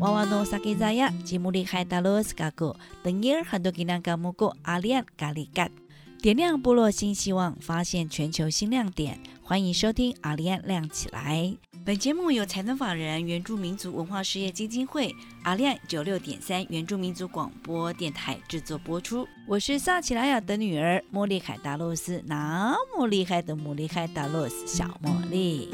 娃娃诺萨给扎呀，吉姆里海达罗斯嘎古，等一儿很多给那个木古阿亮咖喱干，点亮部落新希望，发现全球新亮点。欢迎收听阿亮亮起来。本节目由财团法人原住民族文化事业基金会阿亮九六点三原住民族广播电台制作播出。我是萨奇拉雅的女儿莫莉海达洛斯，那么厉害的莫莉海达洛斯小茉莉。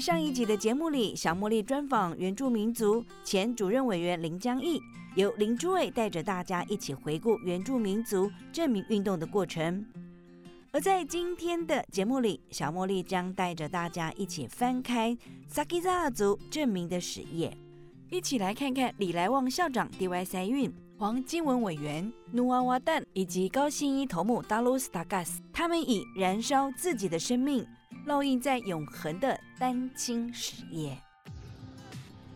上一集的节目里，小茉莉专访原住民族前主任委员林江义，由林朱伟带着大家一起回顾原住民族证明运动的过程。而在今天的节目里，小茉莉将带着大家一起翻开萨基扎族证明的史页，一起来看看李来旺校长 D.Y. 塞运、黄金文委员努瓦瓦旦以及高新一头目达鲁斯达加斯，他们以燃烧自己的生命。烙印在永恒的丹青史页。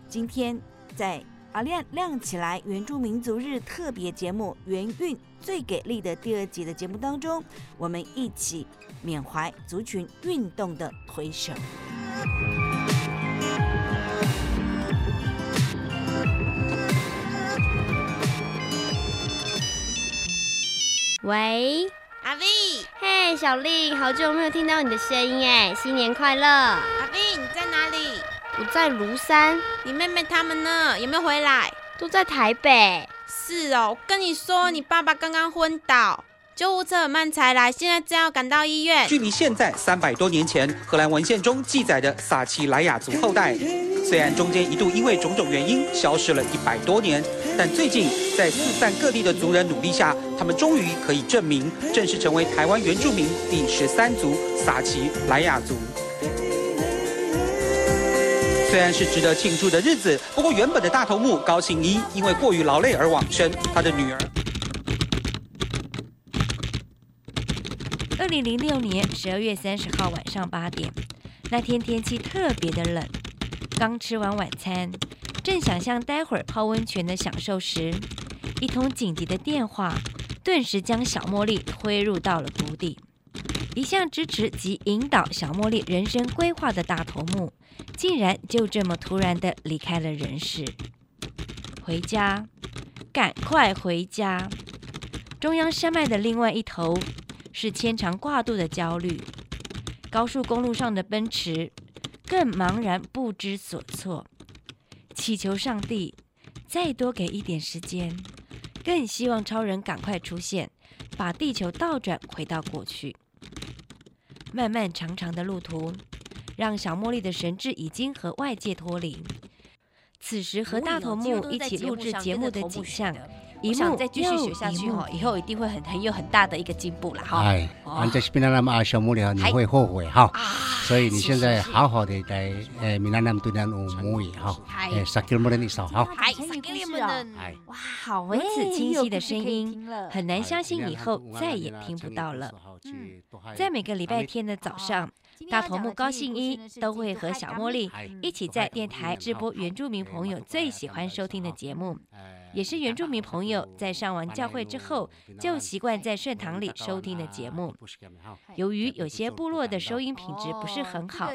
今天在阿亮亮起来原住民族日特别节目《元运最给力》的第二集的节目当中，我们一起缅怀族群运动的推手。喂，阿 V，嘿，小丽，好久没有听到你的声音哎，新年快乐！阿 V，你在哪里？我在庐山，你妹妹他们呢？有没有回来？都在台北。是哦，我跟你说，你爸爸刚刚昏倒，救护车很慢才来，现在正要赶到医院。距离现在三百多年前，荷兰文献中记载的撒奇莱雅族后代，虽然中间一度因为种种原因消失了一百多年，但最近在四散各地的族人努力下，他们终于可以证明，正式成为台湾原住民第十三族撒奇莱雅族。虽然是值得庆祝的日子，不过原本的大头目高信一因为过于劳累而往生，他的女儿。零零六年十二月三十号晚上八点，那天天气特别的冷，刚吃完晚餐，正想象待会儿泡温泉的享受时，一通紧急的电话顿时将小茉莉推入到了谷底。一向支持及引导小茉莉人生规划的大头目，竟然就这么突然的离开了人世。回家，赶快回家！中央山脉的另外一头是牵肠挂肚的焦虑，高速公路上的奔驰更茫然不知所措，祈求上帝再多给一点时间，更希望超人赶快出现，把地球倒转回到过去。漫漫长长的路途，让小茉莉的神智已经和外界脱离。此时和大头目一起录制节目的景象，一幕再继续学下去哈，以后一定会很很有很大的一个进步了哈。哎，俺在闽南那么啊，小你会后悔哈。所以你现在好好的在诶闽南那么对语哈，诶，撒的少哈。哇，好如此清晰的声音，很难相信以后再也听不到了。在每个礼拜天的早上，大头目高兴一都会和小茉莉一起在电台直播原住民朋友最喜欢收听的节目，也是原住民朋友在上完教会之后就习惯在圣堂里收听的节目。由于有些部落的收音品质不是很好，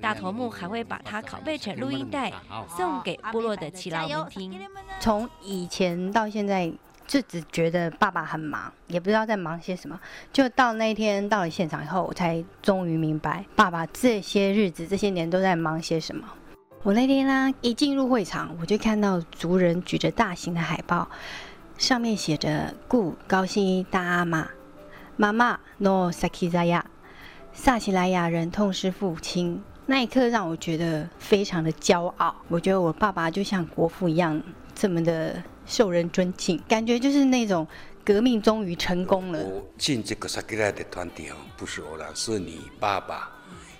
大头目还会把它拷贝成录音带送给部落的耆老们听。从以前到现在。就只觉得爸爸很忙，也不知道在忙些什么。就到那一天到了现场以后，我才终于明白爸爸这些日子、这些年都在忙些什么。我那天呢，一进入会场，我就看到族人举着大型的海报，上面写着“故高兴大阿玛妈妈 no sakizaya”，萨奇莱雅人痛失父亲，那一刻让我觉得非常的骄傲。我觉得我爸爸就像国父一样，这么的受人尊敬，感觉就是那种革命终于成功了。我进这个萨吉拉的团体哦，不是偶然，是你爸爸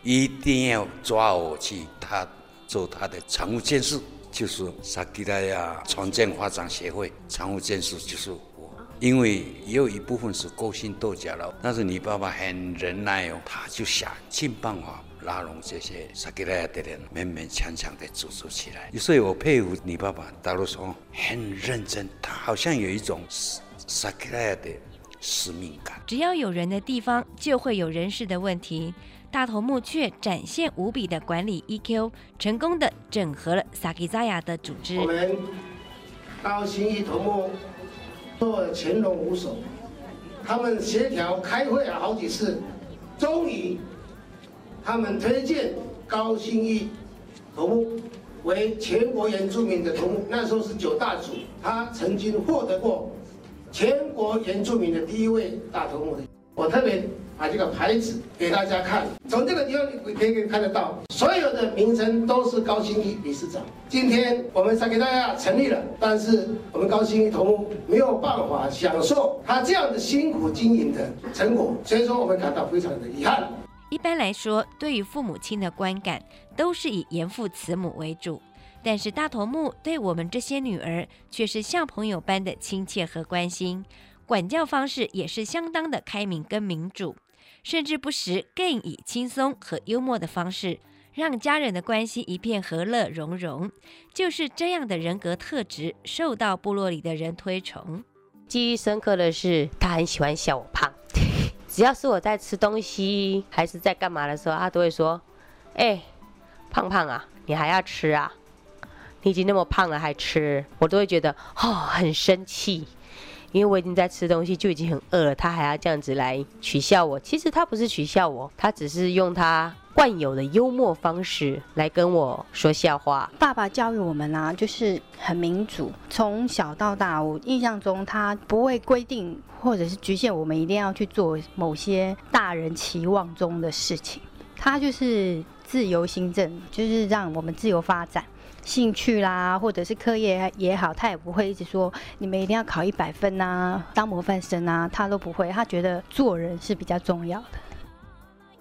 一定要抓我去，他做他的常务监事，就是萨吉拉呀重建发展协会常务监事，就是我。因为也有一部分是勾心斗角了，但是你爸爸很忍耐哦，他就想尽办法。拉拢这些萨吉拉亚的人，勉勉强强的组织起来。所以我佩服你爸爸，大陆说很认真，他好像有一种萨吉拉亚的使命感。只要有人的地方，就会有人事的问题。大头目却展现无比的管理 EQ，成功的整合了萨吉扎亚的组织。我们高新一头目做潜龙无首，他们协调开会了好几次，终于。他们推荐高新义头目为全国原住民的头目，那时候是九大组，他曾经获得过全国原住民的第一位大头目。我特别把这个牌子给大家看，从这个地方你可以看得到，所有的名称都是高新义理事长。今天我们才给大家成立了，但是我们高新义头目没有办法享受他这样的辛苦经营的成果，所以说我们感到非常的遗憾。一般来说，对于父母亲的观感都是以严父慈母为主，但是大头目对我们这些女儿却是像朋友般的亲切和关心，管教方式也是相当的开明跟民主，甚至不时更以轻松和幽默的方式，让家人的关系一片和乐融融。就是这样的人格特质，受到部落里的人推崇。记忆深刻的是，他很喜欢笑我胖。只要是我在吃东西还是在干嘛的时候，他都会说：“哎，胖胖啊，你还要吃啊？你已经那么胖了还吃？”我都会觉得哦很生气，因为我已经在吃东西，就已经很饿了，他还要这样子来取笑我。其实他不是取笑我，他只是用他惯有的幽默方式来跟我说笑话。爸爸教育我们啊，就是很民主，从小到大，我印象中他不会规定。或者是局限我们一定要去做某些大人期望中的事情，他就是自由行政，就是让我们自由发展，兴趣啦，或者是课业也好，他也不会一直说你们一定要考一百分呐，当模范生啊，他都不会。他觉得做人是比较重要的。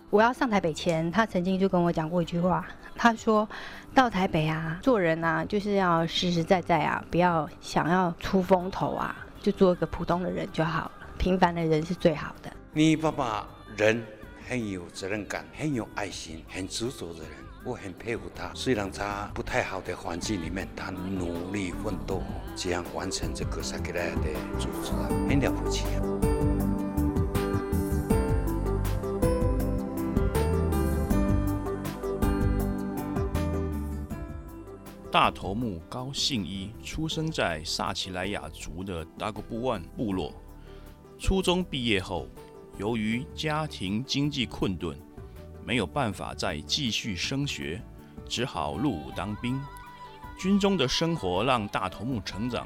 我要上台北前，他曾经就跟我讲过一句话，他说到台北啊，做人啊，就是要实实在在啊，不要想要出风头啊。就做一个普通的人就好了，平凡的人是最好的。你爸爸人很有责任感，很有爱心，很执着的人，我很佩服他。虽然他不太好的环境里面，他努力奋斗，这样完成这个萨克拉的组织，很了不起。大头目高信一出生在萨奇莱雅族的达古布万部落。初中毕业后，由于家庭经济困顿，没有办法再继续升学，只好入伍当兵。军中的生活让大头目成长，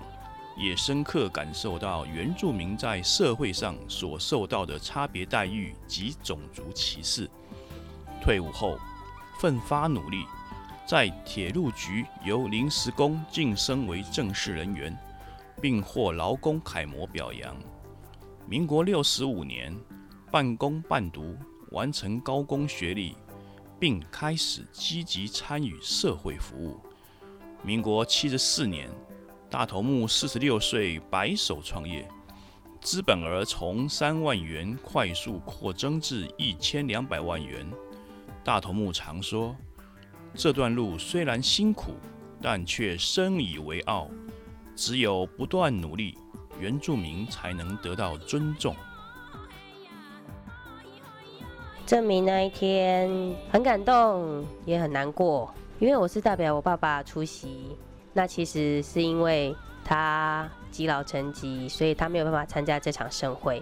也深刻感受到原住民在社会上所受到的差别待遇及种族歧视。退伍后，奋发努力。在铁路局由临时工晋升为正式人员，并获劳工楷模表扬。民国六十五年，半工半读完成高工学历，并开始积极参与社会服务。民国七十四年，大头目四十六岁白手创业，资本额从三万元快速扩增至一千两百万元。大头目常说。这段路虽然辛苦，但却深以为傲。只有不断努力，原住民才能得到尊重。证明那一天很感动，也很难过，因为我是代表我爸爸出席。那其实是因为他积劳成疾，所以他没有办法参加这场盛会。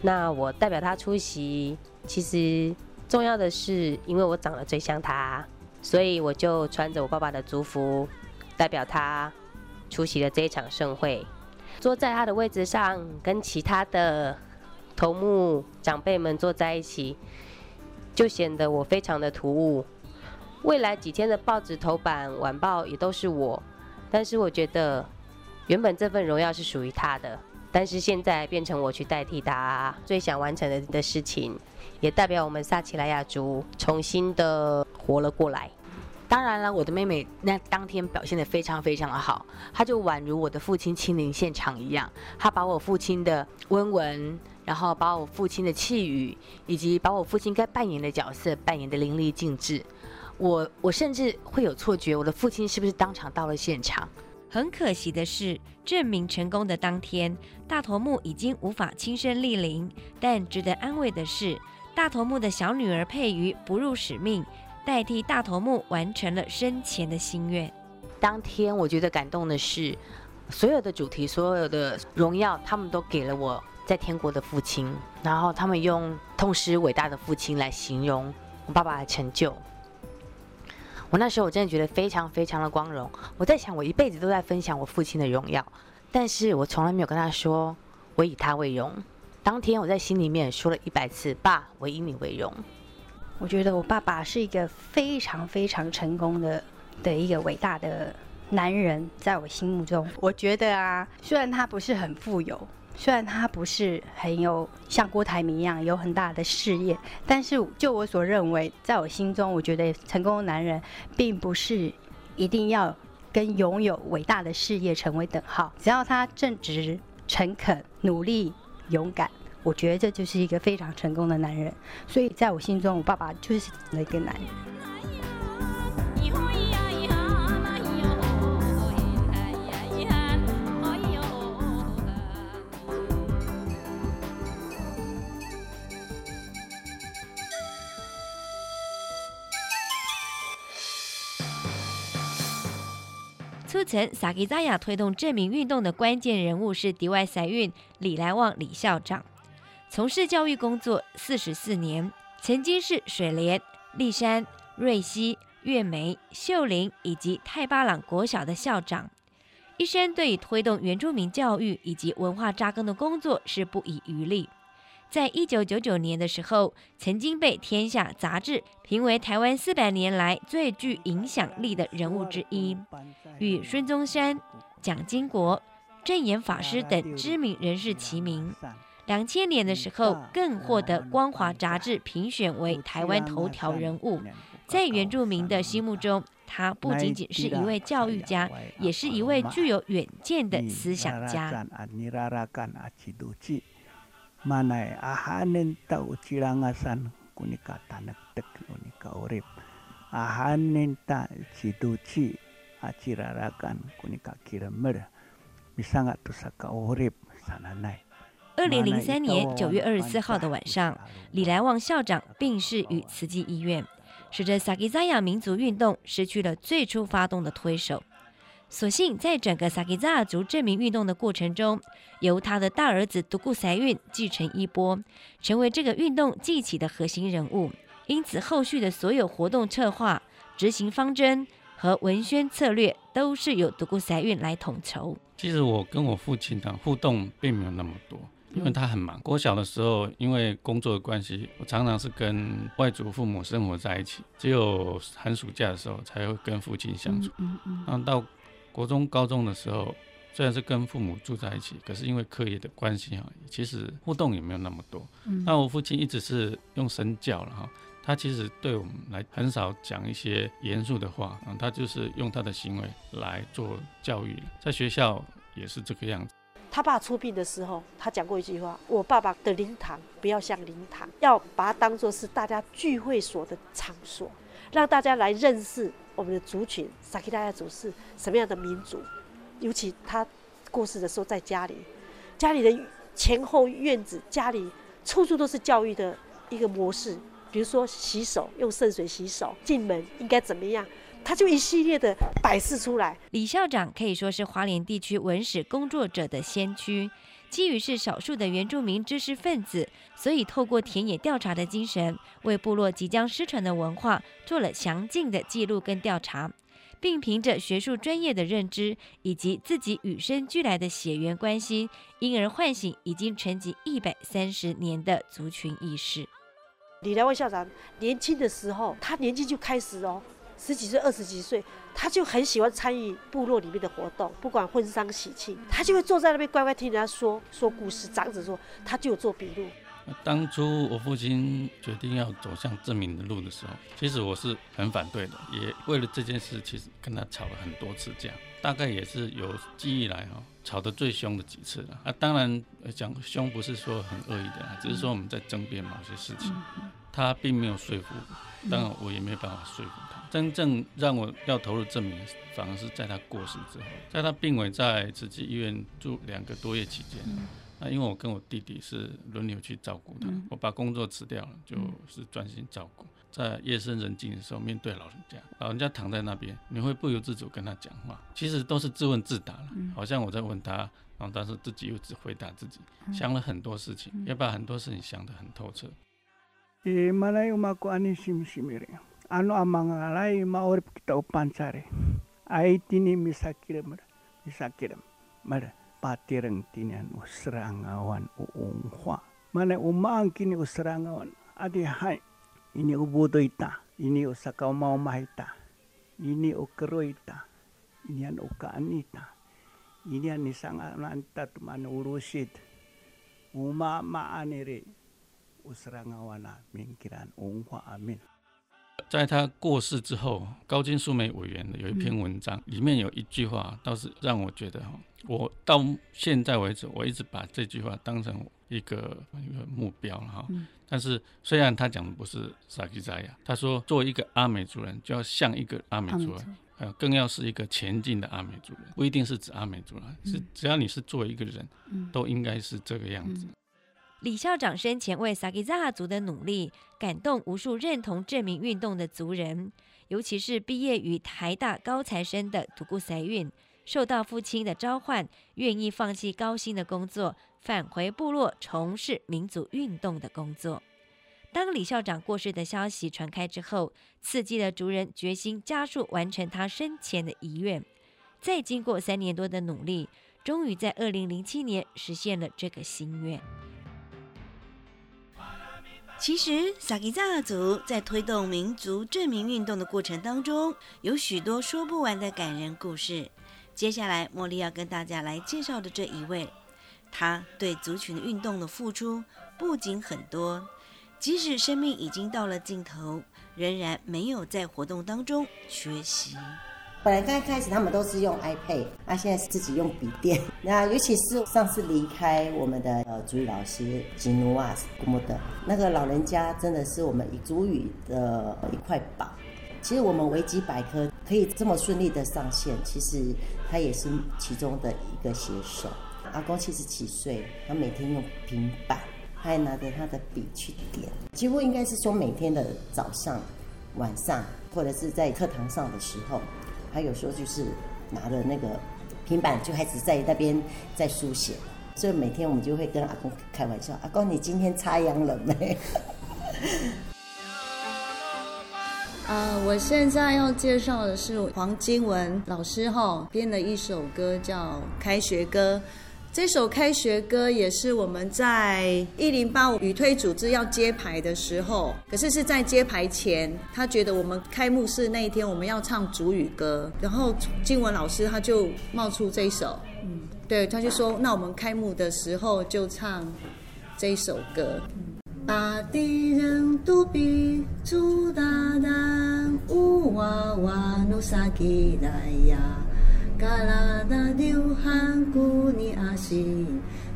那我代表他出席，其实重要的是，因为我长得最像他。所以我就穿着我爸爸的族服，代表他出席了这一场盛会，坐在他的位置上，跟其他的头目长辈们坐在一起，就显得我非常的突兀。未来几天的报纸头版、晚报也都是我，但是我觉得，原本这份荣耀是属于他的，但是现在变成我去代替他最想完成的的事情，也代表我们萨奇莱雅族重新的活了过来。当然了，我的妹妹那当天表现得非常非常的好，她就宛如我的父亲亲临现场一样，她把我父亲的温文，然后把我父亲的气宇，以及把我父亲该扮演的角色扮演的淋漓尽致。我我甚至会有错觉，我的父亲是不是当场到了现场？很可惜的是，证明成功的当天，大头目已经无法亲身莅临。但值得安慰的是，大头目的小女儿佩瑜不辱使命。代替大头目完成了生前的心愿。当天我觉得感动的是，所有的主题、所有的荣耀，他们都给了我在天国的父亲。然后他们用痛失伟大的父亲来形容我爸爸的成就。我那时候我真的觉得非常非常的光荣。我在想，我一辈子都在分享我父亲的荣耀，但是我从来没有跟他说我以他为荣。当天我在心里面说了一百次：“爸，我以你为荣。”我觉得我爸爸是一个非常非常成功的的一个伟大的男人，在我心目中，我觉得啊，虽然他不是很富有，虽然他不是很有像郭台铭一样有很大的事业，但是就我所认为，在我心中，我觉得成功的男人并不是一定要跟拥有伟大的事业成为等号，只要他正直、诚恳、努力、勇敢。我觉得这就是一个非常成功的男人，所以在我心中，我爸爸就是那个男人。促成萨吉扎亚推动证明运动的关键人物是迪外赛运李来旺李校长。从事教育工作四十四年，曾经是水莲、立山、瑞溪、月梅、秀林以及泰巴朗国小的校长，一生对于推动原住民教育以及文化扎根的工作是不遗余力。在一九九九年的时候，曾经被《天下》杂志评为台湾四百年来最具影响力的人物之一，与孙中山、蒋经国、正言法师等知名人士齐名。两千年的时候，更获得《光华》杂志评选为台湾头条人物。在原住民的心目中，他不仅仅是一位教育家，也是一位具有远见的思想家。二零零三年九月二十四号的晚上，李来旺校长病逝于慈济医院，使得萨基扎亚民族运动失去了最初发动的推手。所幸在整个萨吉扎族证明运动的过程中，由他的大儿子独孤塞运继承衣钵，成为这个运动记起的核心人物。因此，后续的所有活动策划、执行方针和文宣策略，都是由独孤塞运来统筹。其实我跟我父亲的互动并没有那么多。因为他很忙，我小的时候因为工作的关系，我常常是跟外祖父母生活在一起，只有寒暑假的时候才会跟父亲相处。嗯嗯。然后到国中、高中的时候，虽然是跟父母住在一起，可是因为课业的关系哈，其实互动也没有那么多。嗯。那我父亲一直是用身教了哈，他其实对我们来很少讲一些严肃的话啊，他就是用他的行为来做教育，在学校也是这个样子。他爸出殡的时候，他讲过一句话：“我爸爸的灵堂不要像灵堂，要把它当做是大家聚会所的场所，让大家来认识我们的族群撒克达亚族是什么样的民族。尤其他过世的时候，在家里，家里的前后院子，家里处处都是教育的一个模式，比如说洗手用圣水洗手，进门应该怎么样。”他就一系列的摆示出来。李校长可以说是华联地区文史工作者的先驱，基于是少数的原住民知识分子，所以透过田野调查的精神，为部落即将失传的文化做了详尽的记录跟调查，并凭着学术专业的认知以及自己与生俱来的血缘关系，因而唤醒已经沉寂一百三十年的族群意识。李来旺校长年轻的时候，他年纪就开始哦。十几岁、二十几岁，他就很喜欢参与部落里面的活动，不管婚丧喜庆，他就会坐在那边乖乖听人家说说故事。长子说，他就有做笔录。当初我父亲决定要走向证明的路的时候，其实我是很反对的，也为了这件事，其实跟他吵了很多次架，大概也是有记忆来哈，吵得最凶的几次了。啊，当然讲凶不是说很恶意的，只是说我们在争辩某些事情，他并没有说服，当然我也没办法说服他。真正让我要投入证明，反而是在他过世之后，在他病危在慈济医院住两个多月期间。那因为我跟我弟弟是轮流去照顾他，我把工作辞掉了，就是专心照顾。在夜深人静的时候，面对老人家，老人家躺在那边，你会不由自主跟他讲话，其实都是自问自答了，好像我在问他，然后但是自己又只回答自己，想了很多事情，也把很多事情想得很透彻。e manai umako ani simsimire ano amangalai maorip kita upansare. Ai tini misakire mara misakire mara patireng tinian usrangawan uunghua mana umaang kini usrangawan adi hai ini ubudo ita ini usaka umaumah ita ini ukero ita ini an ukaan ita ini an nisang ananta tumana urusit umama anire 在他过世之后，高金素梅委员的有一篇文章，里面有一句话，倒是让我觉得哈，我到现在为止，我一直把这句话当成一个一个目标了哈。但是虽然他讲的不是萨基扎亚，他说作为一个阿美族人，就要像一个阿美族人，呃，更要是一个前进的阿美族人，不一定是指阿美族人，是只要你是作为一个人，都应该是这个样子。李校长生前为萨基扎族的努力，感动无数认同证明运动的族人，尤其是毕业于台大高材生的土库塞运，受到父亲的召唤，愿意放弃高薪的工作，返回部落从事民族运动的工作。当李校长过世的消息传开之后，刺激了族人决心加速完成他生前的遗愿。再经过三年多的努力，终于在二零零七年实现了这个心愿。其实，萨基扎族在推动民族证明运动的过程当中，有许多说不完的感人故事。接下来，茉莉要跟大家来介绍的这一位，他对族群运动的付出不仅很多，即使生命已经到了尽头，仍然没有在活动当中缺席。本来刚开始他们都是用 iPad，那现在是自己用笔电。那尤其是上次离开我们的呃主语老师吉努瓦斯古莫德那个老人家，真的是我们主语的一块宝。其实我们维基百科可以这么顺利的上线，其实他也是其中的一个写手。阿公七十几岁，他每天用平板，他还拿着他的笔去点，几乎应该是说每天的早上、晚上，或者是在课堂上的时候。他有时候就是拿着那个平板就开始在那边在书写，所以每天我们就会跟阿公开玩笑：“阿公，你今天插秧了没？”啊，我现在要介绍的是黄金文老师哈编的一首歌，叫《开学歌》。这首开学歌也是我们在一零八五语推组织要揭牌的时候，可是是在揭牌前，他觉得我们开幕式那一天我们要唱主语歌，然后金文老师他就冒出这一首，嗯，对，他就说那我们开幕的时候就唱这一首歌。把敌人都比朱大胆，乌哇哇努萨吉来呀。嘎拉达流汗古尼阿西，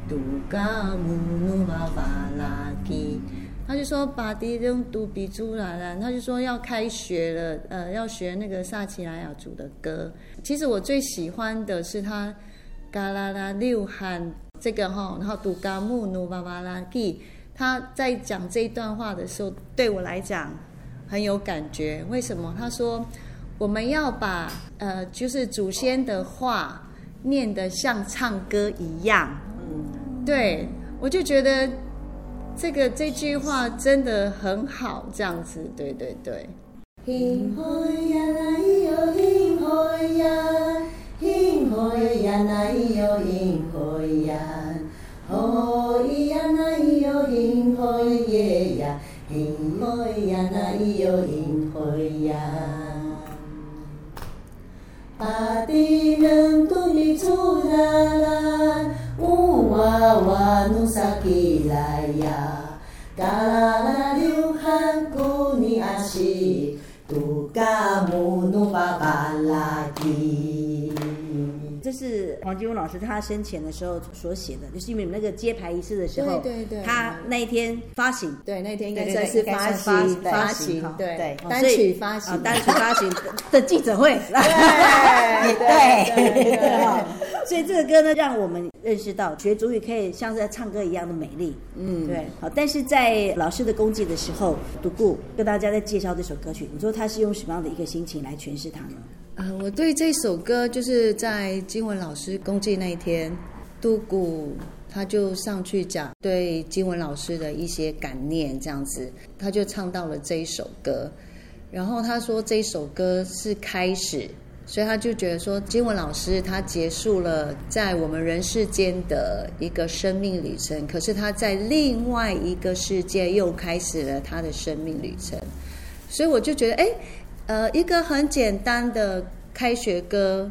杜嘎木努巴巴拉基。他就说把敌人都比出来了，他就说要开学了，呃，要学那个萨奇莱雅族的歌。其实我最喜欢的是他嘎拉达流汗这个哈，然后杜嘎木努巴巴拉基。他在讲这一段话的时候，对我来讲很有感觉。为什么？他说。我们要把呃，就是祖先的话念得像唱歌一样，对我就觉得这个这句话真的很好，这样子，对对对。大地能独立出来，呜哇哇努萨起来呀，嘎啦啦流汗古尼阿西，杜嘎木努巴巴拉吉。这是黄金文老师他生前的时候所写的，就是因为那个揭牌仪式的时候，对对对他那一天发行，对，那天应该算是对发发行发行行，对单曲发行啊，单曲发行的记者会，对对对哈所以这个歌呢，让我们认识到学主语可以像是在唱歌一样的美丽，嗯对，好，但是在老师的功绩的时候，独顾跟大家在介绍这首歌曲，你说他是用什么样的一个心情来诠释它呢？呃，我对这首歌就是在金文老师公祭那一天，杜古他就上去讲对金文老师的一些感念，这样子，他就唱到了这一首歌，然后他说这首歌是开始，所以他就觉得说金文老师他结束了在我们人世间的一个生命旅程，可是他在另外一个世界又开始了他的生命旅程，所以我就觉得哎。呃，一个很简单的开学歌，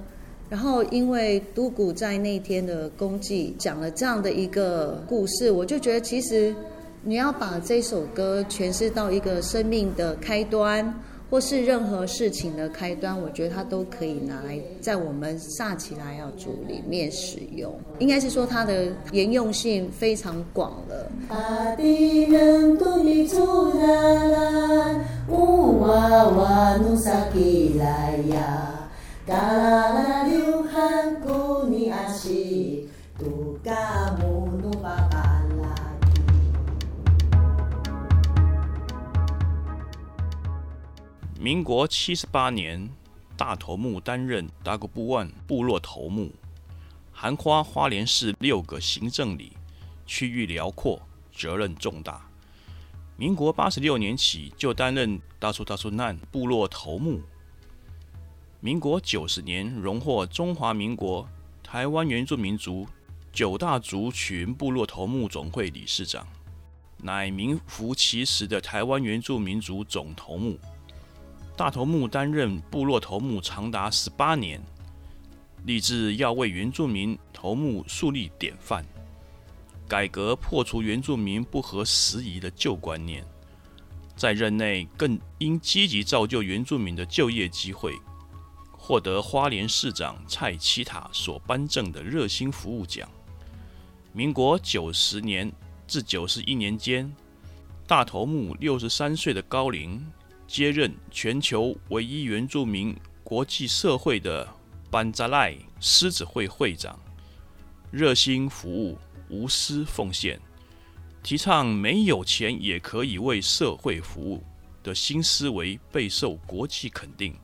然后因为都谷在那天的功绩讲了这样的一个故事，我就觉得其实你要把这首歌诠释到一个生命的开端，或是任何事情的开端，我觉得它都可以拿来在我们萨奇莱雅族里面使用。应该是说它的沿用性非常广了。民国七十八年，大头目担任达古布万部落头目，含花花莲市六个行政里，区域辽阔，责任重大。民国八十六年起就担任大苏大苏难部落头目。民国九十年荣获中华民国台湾原住民族九大族群部落头目总会理事长，乃名副其实的台湾原住民族总头目。大头目担任部落头目长达十八年，立志要为原住民头目树立典范，改革破除原住民不合时宜的旧观念。在任内更应积极造就原住民的就业机会，获得花莲市长蔡其塔所颁赠的热心服务奖。民国九十年至九十一年间，大头目六十三岁的高龄。接任全球唯一原住民国际社会的班扎赖狮子会会长，热心服务，无私奉献，提倡没有钱也可以为社会服务的新思维备受国际肯定。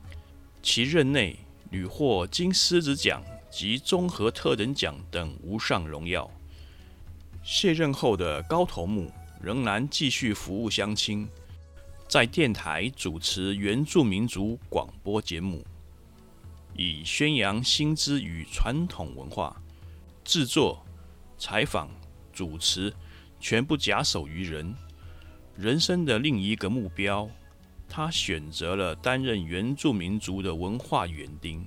其任内屡获金狮子奖及综合特等奖等无上荣耀。卸任后的高头目仍然继续服务乡亲。在电台主持原住民族广播节目，以宣扬新知与传统文化，制作、采访、主持，全部假手于人。人生的另一个目标，他选择了担任原住民族的文化园丁。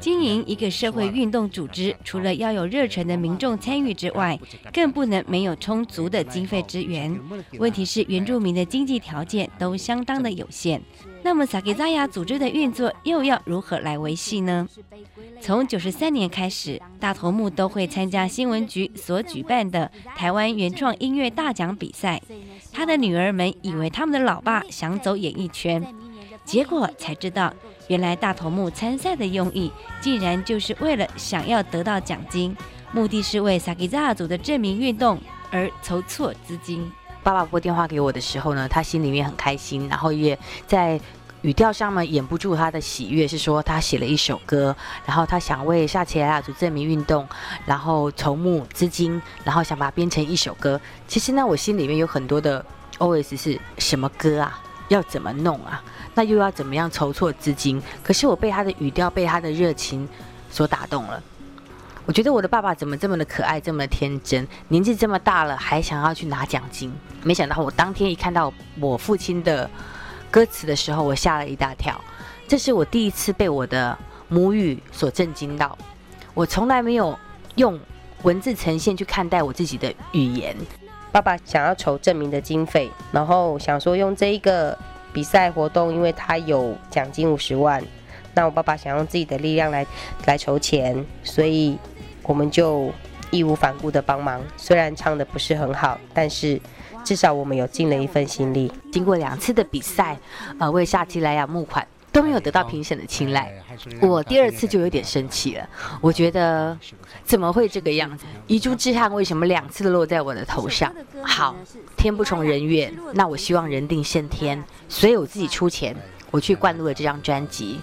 经营一个社会运动组织，除了要有热忱的民众参与之外，更不能没有充足的经费支援。问题是原住民的经济条件都相当的有限，那么萨基扎亚组织的运作又要如何来维系呢？从九十三年开始，大头目都会参加新闻局所举办的台湾原创音乐大奖比赛。他的女儿们以为他们的老爸想走演艺圈，结果才知道，原来大头目参赛的用意，竟然就是为了想要得到奖金，目的是为萨基扎亚组的证明运动而筹措资金。爸爸拨电话给我的时候呢，他心里面很开心，然后也在。语调上呢，掩不住他的喜悦，是说他写了一首歌，然后他想为夏奇莱雅族证明运动，然后筹募资金，然后想把它编成一首歌。其实呢，我心里面有很多的 OS 是什么歌啊？要怎么弄啊？那又要怎么样筹措资金？可是我被他的语调，被他的热情所打动了。我觉得我的爸爸怎么这么的可爱，这么的天真，年纪这么大了还想要去拿奖金？没想到我当天一看到我父亲的。歌词的时候，我吓了一大跳。这是我第一次被我的母语所震惊到。我从来没有用文字呈现去看待我自己的语言。爸爸想要筹证明的经费，然后想说用这一个比赛活动，因为他有奖金五十万，那我爸爸想用自己的力量来来筹钱，所以我们就义无反顾的帮忙。虽然唱的不是很好，但是至少我们有尽了一份心力。经过两次的比赛，呃，为夏奇莱雅募款。都没有得到评审的青睐，我第二次就有点生气了。我觉得怎么会这个样子？遗珠之憾为什么两次都落在我的头上？好，天不从人愿，那我希望人定胜天，所以我自己出钱，我去灌录了这张专辑。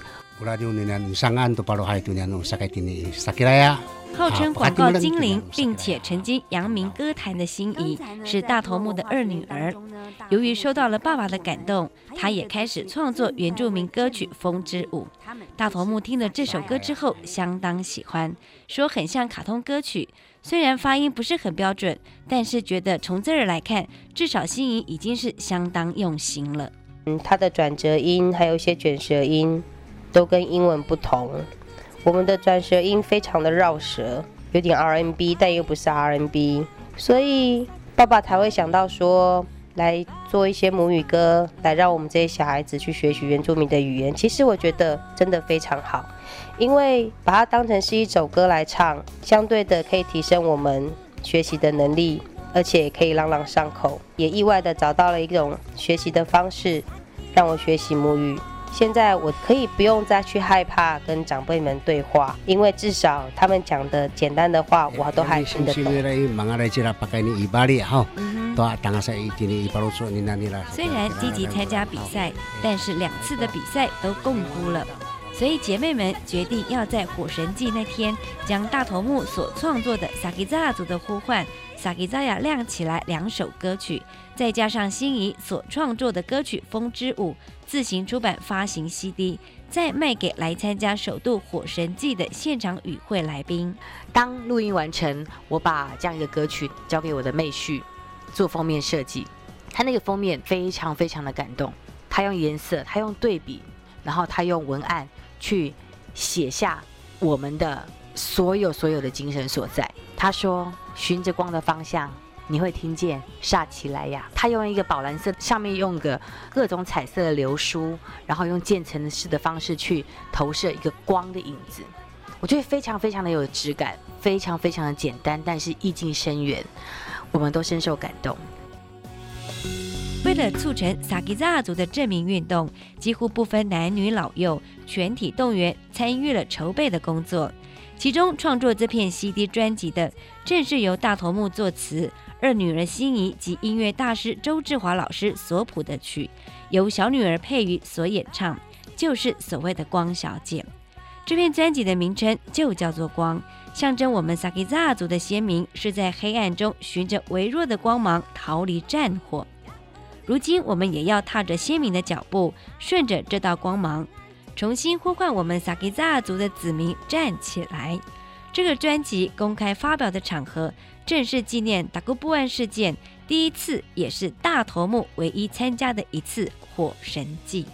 号称广告精灵，并且曾经扬名歌坛的心仪，是大头目的二女儿。由于受到了爸爸的感动，她也开始创作原住民歌曲《风之舞》。大头目听了这首歌之后，相当喜欢，说很像卡通歌曲。虽然发音不是很标准，但是觉得从这儿来看，至少心仪已经是相当用心了。嗯，他的转折音还有一些卷舌音，都跟英文不同。我们的转舌音非常的绕舌，有点 RNB，但又不是 RNB，所以爸爸才会想到说来做一些母语歌，来让我们这些小孩子去学习原住民的语言。其实我觉得真的非常好，因为把它当成是一首歌来唱，相对的可以提升我们学习的能力，而且可以朗朗上口，也意外的找到了一种学习的方式，让我学习母语。现在我可以不用再去害怕跟长辈们对话，因为至少他们讲的简单的话，我都还听得懂。虽然积极参加比赛，但是两次的比赛都共估了，所以姐妹们决定要在火神祭那天，将大头目所创作的萨吉扎族的呼唤。萨吉扎雅亮起来两首歌曲，再加上心仪所创作的歌曲《风之舞》，自行出版发行 CD，再卖给来参加首度火神祭的现场与会来宾。当录音完成，我把这样一个歌曲交给我的妹婿做封面设计，他那个封面非常非常的感动，他用颜色，他用对比，然后他用文案去写下我们的所有所有的精神所在。他说。循着光的方向，你会听见萨奇莱雅。他用一个宝蓝色，上面用个各种彩色的流苏，然后用渐层式的方式去投射一个光的影子。我觉得非常非常的有质感，非常非常的简单，但是意境深远，我们都深受感动。为了促成萨吉扎族的证明运动，几乎不分男女老幼，全体动员参与了筹备的工作。其中创作这片 CD 专辑的，正是由大头目作词，二女儿心仪及音乐大师周志华老师所谱的曲，由小女儿佩瑜所演唱，就是所谓的光小姐。这片专辑的名称就叫做光，象征我们萨克扎族的先民是在黑暗中循着微弱的光芒逃离战火。如今我们也要踏着先民的脚步，顺着这道光芒。重新呼唤我们萨吉扎族的子民站起来！这个专辑公开发表的场合，正是纪念达古布案事件第一次，也是大头目唯一参加的一次火神祭。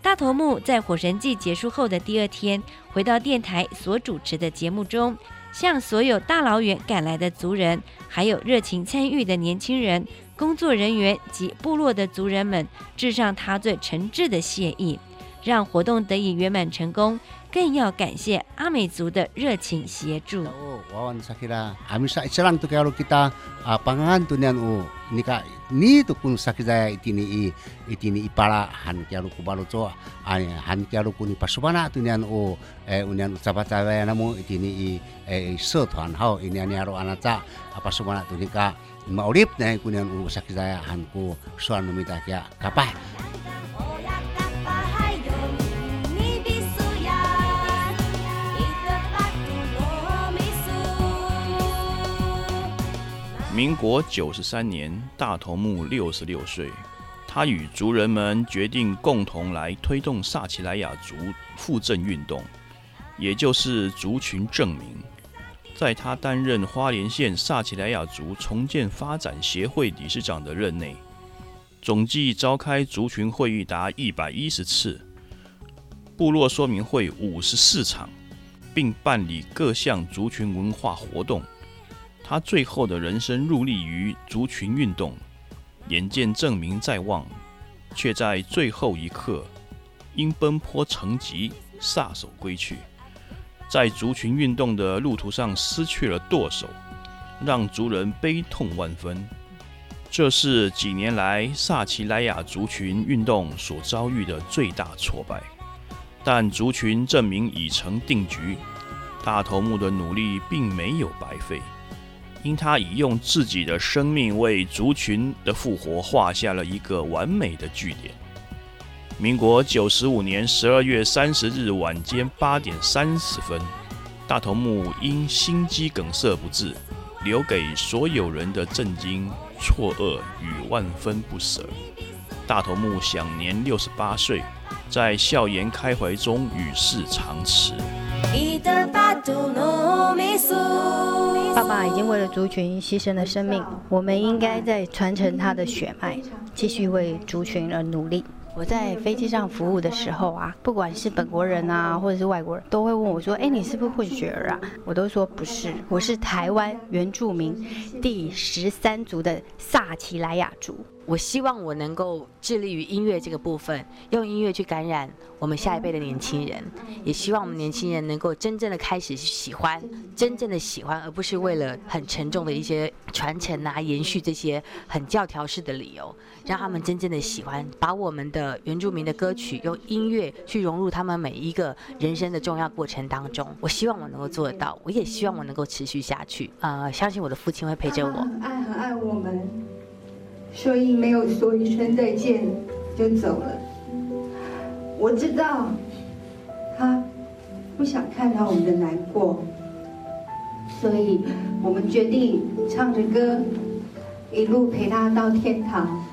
大头目在火神祭结束后的第二天，回到电台所主持的节目中，向所有大老远赶来的族人，还有热情参与的年轻人、工作人员及部落的族人们，致上他最诚挚的谢意。让活动得以圆满成功，更要感谢阿美族的热情协助。阿，都給阿拉，阿幫我們。一下，一下，拉還給阿拉巴洛做。哎，還給阿拉尼帕蘇巴娜做那哦。哎，那樣嘴巴嘴巴，那樣我們一，哎，社團好，那樣那樣阿拉做。帕巴娜做那樣卡，馬奧利那樣庫哦，設計一下，阿拉庫蘇安努卡卡。民国九十三年，大头目六十六岁，他与族人们决定共同来推动萨奇莱雅族复振运动，也就是族群证明。在他担任花莲县萨奇莱雅族重建发展协会理事长的任内，总计召开族群会议达一百一十次，部落说明会五十四场，并办理各项族群文化活动。他最后的人生入力于族群运动，眼见证明在望，却在最后一刻因奔波成疾撒手归去，在族群运动的路途上失去了舵手，让族人悲痛万分。这是几年来萨奇莱雅族群运动所遭遇的最大挫败，但族群证明已成定局，大头目的努力并没有白费。因他已用自己的生命为族群的复活画下了一个完美的句点。民国九十五年十二月三十日晚间八点三十分，大头目因心肌梗塞不治，留给所有人的震惊、错愕与万分不舍。大头目享年六十八岁，在笑颜开怀中与世长辞。爸爸已经为了族群牺牲了生命，我们应该在传承他的血脉，继续为族群而努力。我在飞机上服务的时候啊，不管是本国人啊，或者是外国人，都会问我说：“哎，你是不是混血儿啊？”我都说不是，我是台湾原住民第十三族的萨奇莱雅族。我希望我能够致力于音乐这个部分，用音乐去感染我们下一辈的年轻人，也希望我们年轻人能够真正的开始喜欢，真正的喜欢，而不是为了很沉重的一些传承啊、延续这些很教条式的理由，让他们真正的喜欢，把我们的原住民的歌曲用音乐去融入他们每一个人生的重要过程当中。我希望我能够做得到，我也希望我能够持续下去。呃，相信我的父亲会陪着我。很爱很爱我们。所以没有说一声再见就走了。我知道他不想看到我们的难过，所以我们决定唱着歌一路陪他到天堂。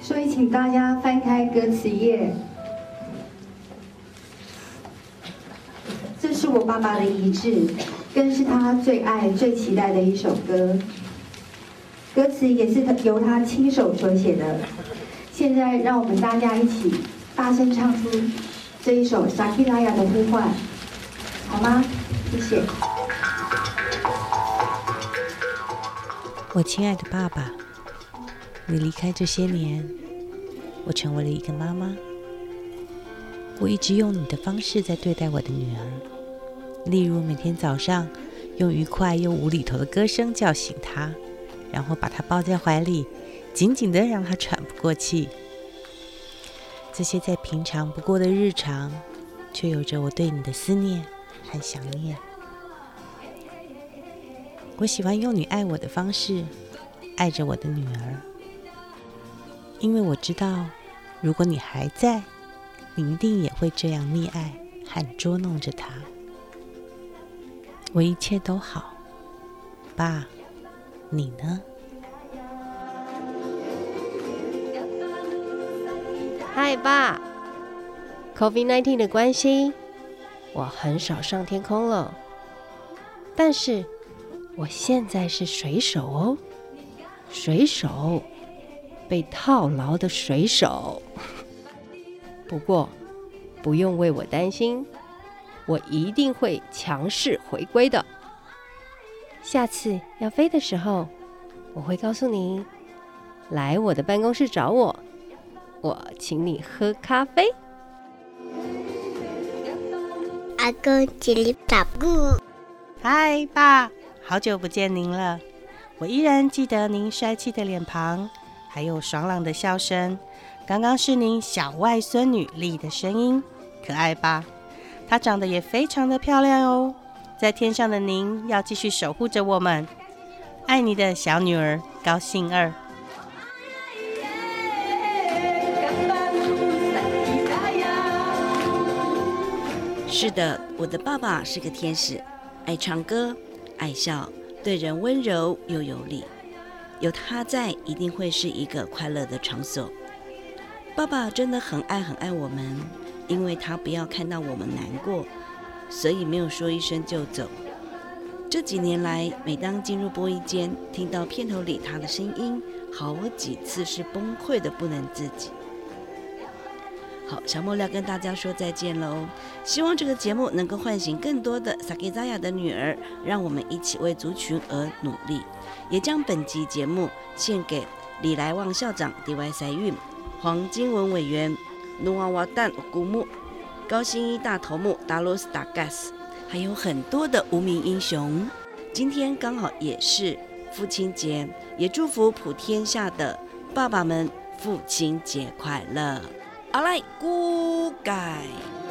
所以请大家翻开歌词页，这是我爸爸的遗志，更是他最爱、最期待的一首歌。歌词也是由他亲手所写的。现在，让我们大家一起大声唱出这一首《萨基拉雅的呼唤》，好吗？谢谢。我亲爱的爸爸，你离开这些年，我成为了一个妈妈。我一直用你的方式在对待我的女儿，例如每天早上用愉快又无厘头的歌声叫醒她。然后把他抱在怀里，紧紧的让他喘不过气。这些再平常不过的日常，却有着我对你的思念和想念。我喜欢用你爱我的方式爱着我的女儿，因为我知道，如果你还在，你一定也会这样溺爱和捉弄着她。我一切都好，爸。你呢？嗨，爸。COVID-19 的关系，我很少上天空了。但是我现在是水手哦，水手，被套牢的水手。不过不用为我担心，我一定会强势回归的。下次要飞的时候，我会告诉你，来我的办公室找我，我请你喝咖啡。阿公，这里打鼓。嗨，爸，好久不见您了。我依然记得您帅气的脸庞，还有爽朗的笑声。刚刚是您小外孙女丽的声音，可爱吧？她长得也非常的漂亮哦。在天上的您要继续守护着我们，爱你的小女儿高兴儿。是的，我的爸爸是个天使，爱唱歌，爱笑，对人温柔又有礼。有他在，一定会是一个快乐的场所。爸爸真的很爱很爱我们，因为他不要看到我们难过。所以没有说一声就走。这几年来，每当进入播音间，听到片头里他的声音，好几次是崩溃的不能自己。好，小莫要跟大家说再见喽。希望这个节目能够唤醒更多的萨基扎亚的女儿，让我们一起为族群而努力。也将本集节目献给李来旺校长、D.Y. 赛运、黄金文委员、努瓦瓦旦古木、高新一大头目达罗斯达盖斯，还有很多的无名英雄。今天刚好也是父亲节，也祝福普天下的爸爸们父亲节快乐。好来，Good guy。